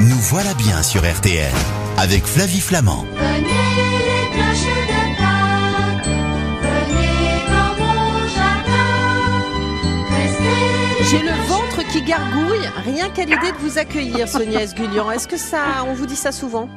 Nous voilà bien sur RTL avec Flavie Flamand. Venez les cloches de Pâques, venez dans mon jardin, restez J'ai le ventre qui gargouille, rien qu'à l'idée de vous accueillir, Sonia Esgulian. Est-ce que ça, on vous dit ça souvent?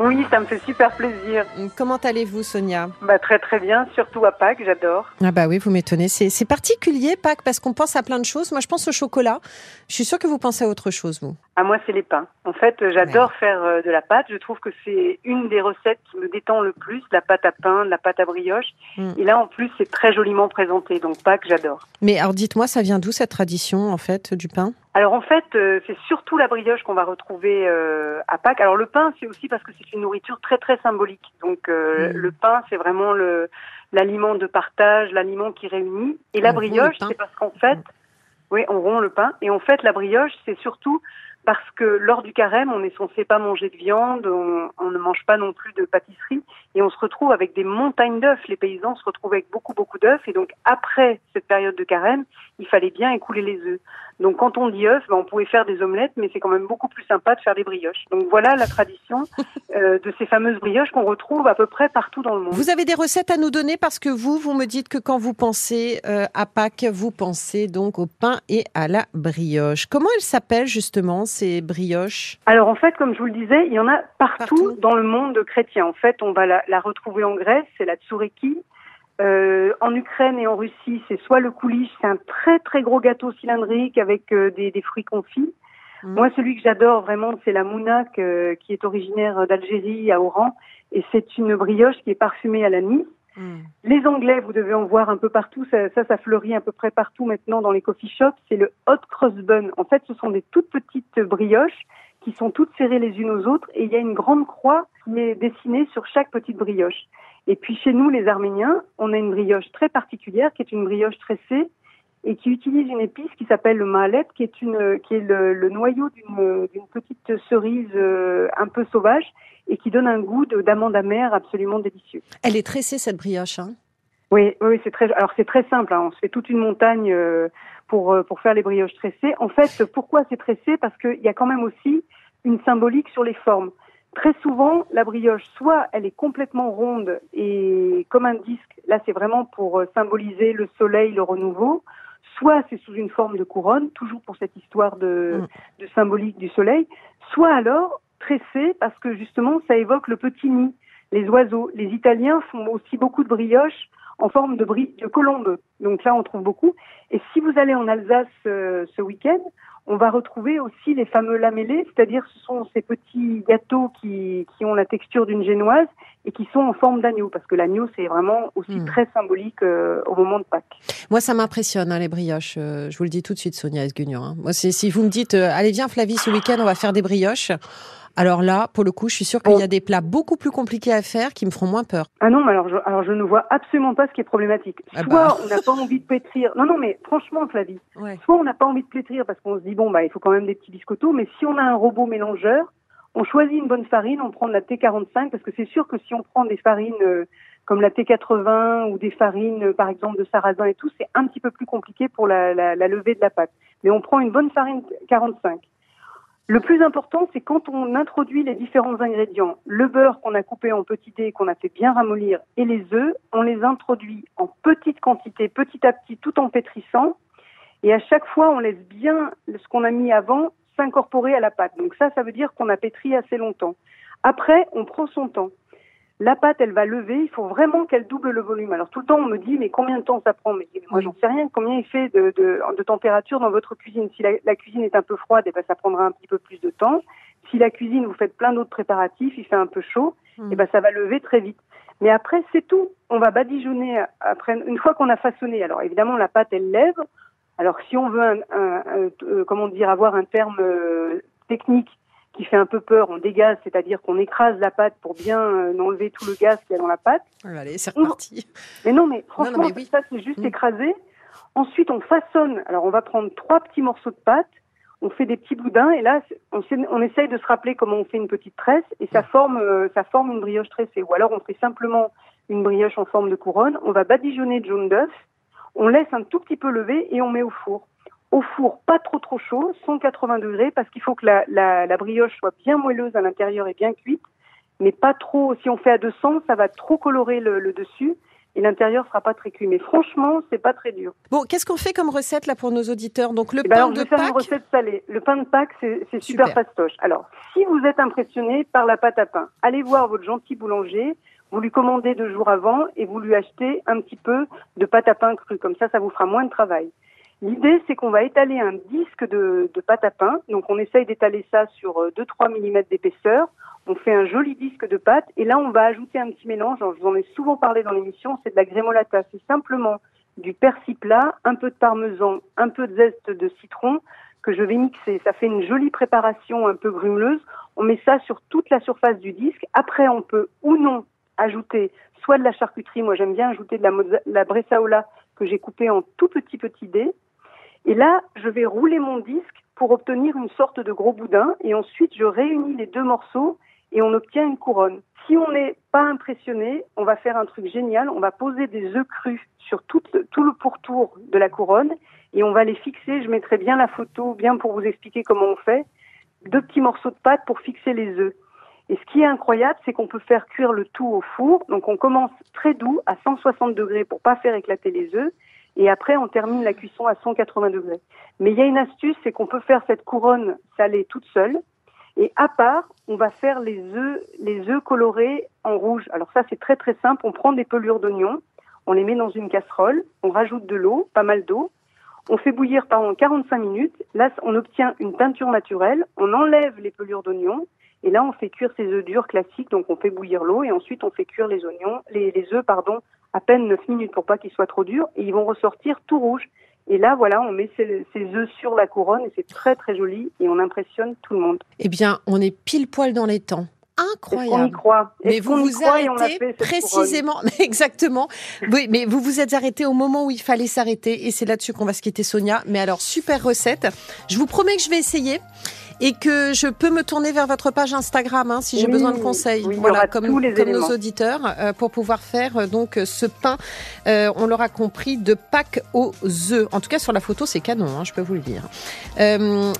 Oui, ça me fait super plaisir. Comment allez-vous, Sonia? Bah, très très bien, surtout à Pâques, j'adore. Ah bah oui, vous m'étonnez. C'est c'est particulier, Pâques, parce qu'on pense à plein de choses. Moi, je pense au chocolat. Je suis sûre que vous pensez à autre chose, vous. À moi, c'est les pains. En fait, euh, j'adore faire euh, de la pâte. Je trouve que c'est une des recettes qui me détend le plus, la pâte à pain, la pâte à brioche. Mm. Et là, en plus, c'est très joliment présenté. Donc Pâques, j'adore. Mais alors, dites-moi, ça vient d'où cette tradition, en fait, du pain? Alors en fait, euh, c'est surtout la brioche qu'on va retrouver euh, à Pâques. Alors le pain, c'est aussi parce que c'est une nourriture très très symbolique. Donc euh, Mm. le pain, c'est vraiment le l'aliment de partage, l'aliment qui réunit. Et la On le brioche, c'est parce qu'en fait, oui, on rompt le pain. Et en fait, la brioche, c'est surtout parce que lors du carême, on est censé pas manger de viande, on, on ne mange pas non plus de pâtisserie, et on se retrouve avec des montagnes d'œufs. Les paysans se retrouvent avec beaucoup beaucoup d'œufs, et donc après cette période de carême, il fallait bien écouler les œufs. Donc quand on dit œufs, ben, on pouvait faire des omelettes, mais c'est quand même beaucoup plus sympa de faire des brioches. Donc voilà la tradition euh, de ces fameuses brioches qu'on retrouve à peu près partout dans le monde. Vous avez des recettes à nous donner parce que vous, vous me dites que quand vous pensez euh, à Pâques, vous pensez donc au pain et à la brioche. Comment elles s'appellent justement ces brioches? Alors en fait, comme je vous le disais, il y en a partout, Partout. dans le monde chrétien. En fait, on va la, la retrouver en Grèce, c'est la tsoureki. Euh, en Ukraine et en Russie, c'est soit le coulis, c'est un très très gros gâteau cylindrique avec euh, des, des fruits confits. Mhm. Moi, celui que j'adore vraiment, c'est la mounak, euh, qui est originaire d'Algérie, à Oran, et c'est une brioche qui est parfumée à l'anis. Les Anglais, vous devez en voir un peu partout, ça, ça, ça fleurit à peu près partout maintenant dans les coffee shops, c'est le hot cross bun. En fait, ce sont des toutes petites brioches qui sont toutes serrées les unes aux autres et il y a une grande croix qui est dessinée sur chaque petite brioche. Et puis chez nous, les Arméniens, on a une brioche très particulière qui est une brioche tressée et qui utilise une épice qui s'appelle le mahalep, qui est une, qui est le, le noyau d'une petite cerise euh, un peu sauvage et qui donne un goût de- d'amande amère absolument délicieux. Elle est tressée cette brioche. Hein? Oui, oui, c'est très. Alors c'est très simple. hein. On se fait toute une montagne euh, pour euh, pour faire les brioches tressées. En fait, pourquoi c'est tressé? Parce qu'il y a quand même aussi une symbolique sur les formes. Très souvent, la brioche, soit elle est complètement ronde et comme un disque. Là, c'est vraiment pour euh, symboliser le soleil, le renouveau. Soit c'est sous une forme de couronne, toujours pour cette histoire de, de symbolique du soleil. Soit alors tressé parce que justement, ça évoque le petit nid, les oiseaux. Les Italiens font aussi beaucoup de brioches en forme de, bri de colombe. Donc là, on trouve beaucoup. Et si vous allez en Alsace euh, ce week-end, on va retrouver aussi les fameux lamellés, c'est-à-dire ce sont ces petits gâteaux qui, qui ont la texture d'une génoise et qui sont en forme d'agneau, parce que l'agneau, c'est vraiment aussi Hmm. très symbolique euh, au moment de Pâques. Moi, ça m'impressionne, hein, les brioches. Euh, je vous le dis tout de suite, Sonia Esguignan. Hein. Moi, si vous me dites, euh, allez, viens, Flavie, ce week-end, on va faire des brioches. Alors là, pour le coup, je suis sûre qu'il y a des plats beaucoup plus compliqués à faire qui me feront moins peur. Ah non, mais alors je, alors je ne vois absolument pas ce qui est problématique. Ah Soit bah. on n'a pas envie de pétrir. Non, non, mais franchement, Flavie, soit on n'a pas envie de pétrir parce qu'on se dit, bon, bah, il faut quand même des petits biscottos, mais si on a un robot mélangeur, on choisit une bonne farine, on prend de la T45, parce que c'est sûr que si on prend des farines euh, comme la T80 ou des farines, euh, par exemple, de sarrasin et tout, c'est un petit peu plus compliqué pour la, la, la levée de la pâte. Mais on prend une bonne farine 45. Le plus important, c'est quand on introduit les différents ingrédients, le beurre qu'on a coupé en petits dés, qu'on a fait bien ramollir, et les œufs, on les introduit en petite quantité, petit à petit, tout en pétrissant. Et à chaque fois, on laisse bien ce qu'on a mis avant s'incorporer à la pâte. Donc ça, ça veut dire qu'on a pétri assez longtemps. Après, on prend son temps. La pâte, elle va lever. Il faut vraiment qu'elle double le volume. Alors tout le temps, on me dit, mais combien de temps ça prend? Mais moi, j'en sais rien. Combien il fait de, de, de température dans votre cuisine? Si la, la cuisine est un peu froide, eh ben, ça prendra un petit peu plus de temps. Si la cuisine, vous faites plein d'autres préparatifs, il fait un peu chaud, Hmm. eh ben, ça va lever très vite. Mais après, c'est tout. On va badigeonner après, une fois qu'on a façonné. Alors évidemment, la pâte, elle lève. Alors si on veut, un, un- un- euh, comment dire, avoir un terme euh, technique qui fait un peu peur, on dégaze, c'est-à-dire qu'on écrase la pâte pour bien euh, enlever tout le gaz qu'il y a dans la pâte. Allez, c'est reparti. Mais non, mais franchement, mais oui. ça c'est juste Mm. écrasé. Ensuite, on façonne. Alors, on va prendre trois petits morceaux de pâte, on fait des petits boudins, et là, on, essaye de se rappeler comment on fait une petite tresse, et ça forme, euh, ça forme une brioche tressée. Ou alors, on fait simplement une brioche en forme de couronne. On va badigeonner de jaune d'œuf, on laisse un tout petit peu lever et on met au four. Au four pas trop trop chaud, 180 degrés, parce qu'il faut que la, la, la brioche soit bien moelleuse à l'intérieur et bien cuite, mais pas trop. Si on fait à 200, ça va trop colorer le, le dessus et l'intérieur sera pas très cuit. Mais franchement, c'est pas très dur. Bon, qu'est-ce qu'on fait comme recette là pour nos auditeurs? Donc le Eh ben pain alors, de je vais faire Pâques. une recette salée. Le pain de Pâques, c'est c'est super, Super. fastoche. Alors, si vous êtes impressionné par la pâte à pain, allez voir votre gentil boulanger. Vous lui commandez deux jours avant et vous lui achetez un petit peu de pâte à pain crue. Comme ça, ça vous fera moins de travail. L'idée, c'est qu'on va étaler un disque de, pâte à pain. Donc, on essaye d'étaler ça sur euh, 2-3 mm d'épaisseur. On fait un joli disque de pâte. Et là, on va ajouter un petit mélange. Je vous en ai souvent parlé dans l'émission. C'est de la grémolata. C'est simplement du persil plat, un peu de parmesan, un peu de zeste de citron que je vais mixer. Ça fait une jolie préparation un peu grumeleuse. On met ça sur toute la surface du disque. Après, on peut ou non ajouter soit de la charcuterie. Moi, j'aime bien ajouter de la, la bressaola que j'ai coupée en tout petits petits dés. Et là, je vais rouler mon disque pour obtenir une sorte de gros boudin. Et ensuite, je réunis les deux morceaux et on obtient une couronne. Si on n'est pas impressionné, on va faire un truc génial. On va poser des œufs crus sur tout, le pourtour de la couronne et on va les fixer. Je mettrai bien la photo, bien pour vous expliquer comment on fait. Deux petits morceaux de pâte pour fixer les œufs. Et ce qui est incroyable, c'est qu'on peut faire cuire le tout au four. Donc on commence très doux à 160 degrés pour pas faire éclater les œufs. Et après, on termine la cuisson à 180 degrés. Mais il y a une astuce, c'est qu'on peut faire cette couronne salée toute seule. Et à part, on va faire les œufs, colorés en rouge. Alors ça, c'est très très simple. On prend des pelures d'oignon, on les met dans une casserole, on rajoute de l'eau, pas mal d'eau. On fait bouillir pendant 45 minutes. Là, on obtient une teinture naturelle. On enlève les pelures d'oignon. Et là, on fait cuire ces œufs durs classiques. Donc, on fait bouillir l'eau et ensuite, on fait cuire les oignons, les œufs, pardon, à peine 9 minutes pour pas qu'ils soient trop durs. Et ils vont ressortir tout rouges. Et là, voilà, on met ces, ces œufs sur la couronne et c'est très, très joli et on impressionne tout le monde. Eh bien, on est pile poil dans les temps. Est-ce qu'on y Incroyable. croit? Mais vous vous on arrêtez précisément, exactement. Oui, mais vous vous êtes arrêté au moment où il fallait s'arrêter et c'est là-dessus qu'on va se quitter, Sonia. Mais alors, super recette. Je vous promets que je vais essayer et que je peux me tourner vers votre page Instagram hein, si j'ai Oui, besoin de conseils. oui, voilà, comme, tous les comme nos auditeurs, euh, pour pouvoir faire euh, donc euh, ce pain, on l'aura compris, de Pâques aux œufs. En tout cas, sur la photo, c'est canon, hein, je peux vous le dire.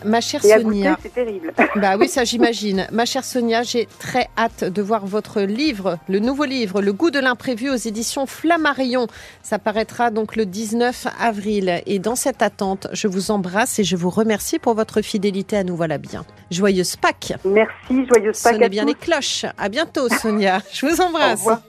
Ma chère Et Sonia. c'est terrible. Bah oui, ça j'imagine. Ma chère Sonia, j'ai très hâte de voir votre livre, le nouveau livre, Le goût de l'imprévu aux éditions Flammarion. Ça paraîtra donc le 19 avril. Et dans cette attente, je vous embrasse et je vous remercie pour votre fidélité à Nous Voilà Bien. Joyeuse Pâques. Merci, joyeuse Pâques Sonnez à bien tous. les cloches. À bientôt, Sonia. Je vous embrasse. Au revoir.